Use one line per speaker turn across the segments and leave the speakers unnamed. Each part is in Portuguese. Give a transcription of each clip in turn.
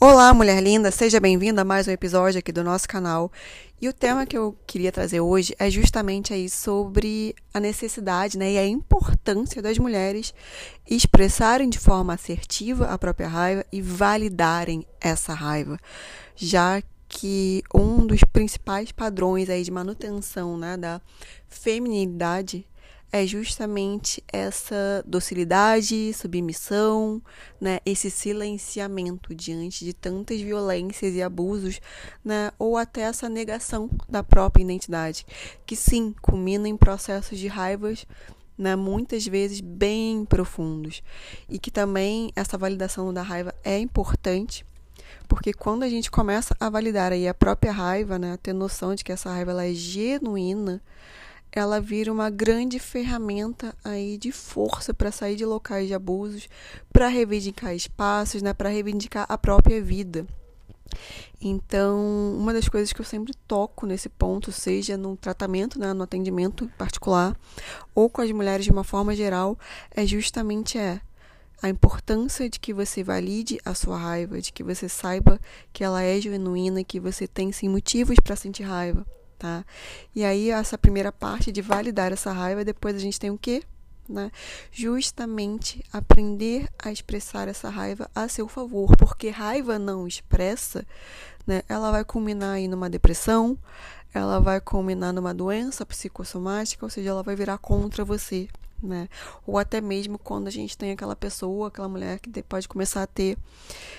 Olá, mulher linda, seja bem-vinda a mais um episódio aqui do nosso canal. E o tema que eu queria trazer hoje é justamente aí sobre a necessidade né, e a importância das mulheres expressarem de forma assertiva a própria raiva e validarem essa raiva, já que um dos principais padrões aí de manutenção né, da feminilidade é justamente essa docilidade, submissão, né, esse silenciamento diante de tantas violências e abusos, né, ou até essa negação da própria identidade, que sim, culmina em processos de raivas né, muitas vezes bem profundos. E que também essa validação da raiva é importante, porque quando a gente começa a validar aí a própria raiva, né, a ter noção de que essa raiva ela é genuína, ela vira uma grande ferramenta aí de força para sair de locais de abusos, para reivindicar espaços, né, para reivindicar a própria vida. Então, uma das coisas que eu sempre toco nesse ponto, seja no tratamento, né, no atendimento particular, ou com as mulheres de uma forma geral, é justamente é a importância de que você valide a sua raiva, de que você saiba que ela é genuína, que você tem sim motivos para sentir raiva tá? E aí essa primeira parte de validar essa raiva, depois a gente tem o quê? Né? Justamente aprender a expressar essa raiva a seu favor, porque raiva não expressa, né? Ela vai culminar aí numa depressão, ela vai culminar numa doença psicossomática, ou seja, ela vai virar contra você, né? Ou até mesmo quando a gente tem aquela pessoa, aquela mulher que pode começar a ter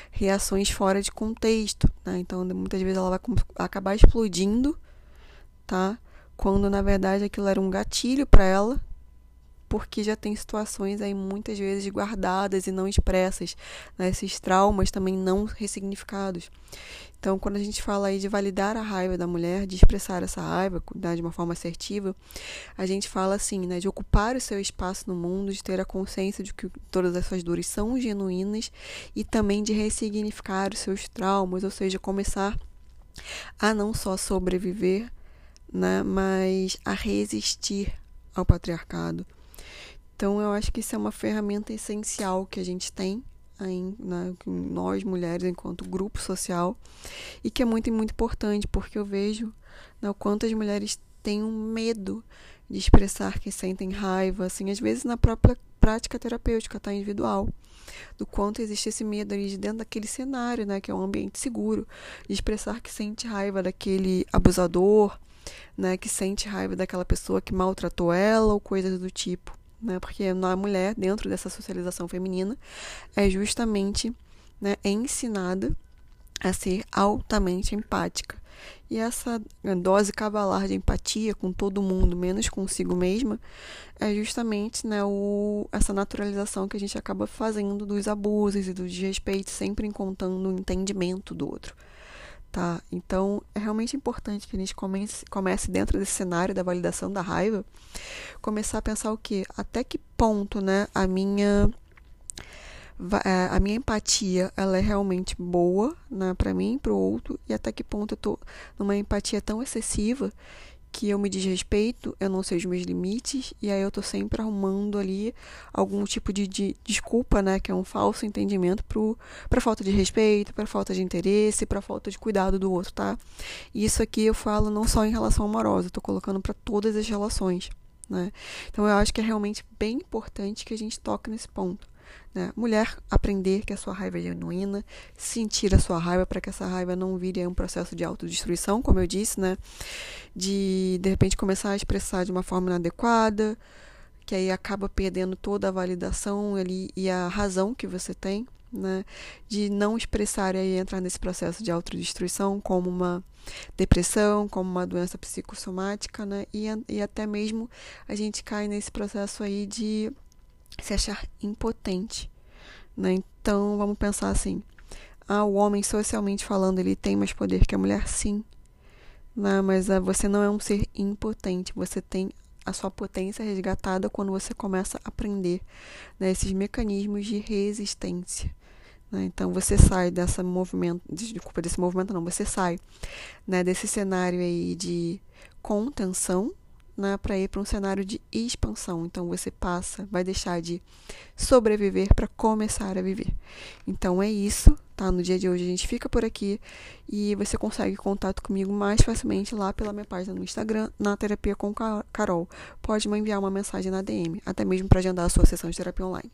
reações fora de contexto, né? Então, muitas vezes ela vai acabar explodindo tá? Quando na verdade aquilo era um gatilho para ela, porque já tem situações aí muitas vezes guardadas e não expressas, né? esses traumas também não ressignificados. Então, quando a gente fala aí de validar a raiva da mulher, de expressar essa raiva né, de uma forma assertiva, a gente fala assim, né, de ocupar o seu espaço no mundo, de ter a consciência de que todas essas dores são genuínas e também de ressignificar os seus traumas, ou seja, começar a não só sobreviver, né, mas a resistir ao patriarcado. Então, eu acho que isso é uma ferramenta essencial que a gente tem, né, nós mulheres, enquanto grupo social, e que é muito, muito importante, porque eu vejo né, o quanto as mulheres têm um medo de expressar que sentem raiva, assim, às vezes na própria prática terapêutica, tá, individual do quanto existe esse medo ali de dentro daquele cenário, né, que é um ambiente seguro, de expressar que sente raiva daquele abusador, né, que sente raiva daquela pessoa que maltratou ela ou coisas do tipo, né? Porque a mulher dentro dessa socialização feminina é justamente, né, ensinada a ser altamente empática. E essa dose cavalar de empatia com todo mundo, menos consigo mesma, é justamente né, o, essa naturalização que a gente acaba fazendo dos abusos e do desrespeito, sempre encontrando o entendimento do outro tá? Então, é realmente importante que a gente comece, comece dentro desse cenário da validação da raiva, começar a pensar o quê? Até que ponto, né, a minha é, a minha empatia ela é realmente boa né, para mim para o outro e até que ponto eu tô numa empatia tão excessiva que eu me desrespeito, eu não sei os meus limites, e aí eu tô sempre arrumando ali algum tipo de, de desculpa, né, que é um falso entendimento para falta de respeito, para falta de interesse, para falta de cuidado do outro, tá? E isso aqui eu falo não só em relação amorosa, eu tô colocando para todas as relações, né? Então eu acho que é realmente bem importante que a gente toque nesse ponto. Né? Mulher, aprender que a sua raiva é genuína, sentir a sua raiva para que essa raiva não vire um processo de autodestruição, como eu disse, né? De de repente começar a expressar de uma forma inadequada, que aí acaba perdendo toda a validação ali e a razão que você tem, né? De não expressar e entrar nesse processo de autodestruição como uma depressão, como uma doença psicossomática, né? E, e até mesmo a gente cai nesse processo aí de se achar impotente. Né? Então vamos pensar assim: ah, o homem socialmente falando ele tem mais poder que a mulher, sim. Né? Mas ah, você não é um ser impotente, você tem a sua potência resgatada quando você começa a aprender né, esses mecanismos de resistência. Né? Então você sai dessa movimento, desculpa, desse movimento não, você sai né, desse cenário aí de contenção né, para ir para um cenário de expansão. Então você passa, vai deixar de sobreviver para começar a viver. Então é isso, tá? No dia de hoje a gente fica por aqui e você consegue contato comigo mais facilmente lá pela minha página no Instagram, na Terapia com Carol. Pode me enviar uma mensagem na DM, até mesmo para agendar a sua sessão de terapia online.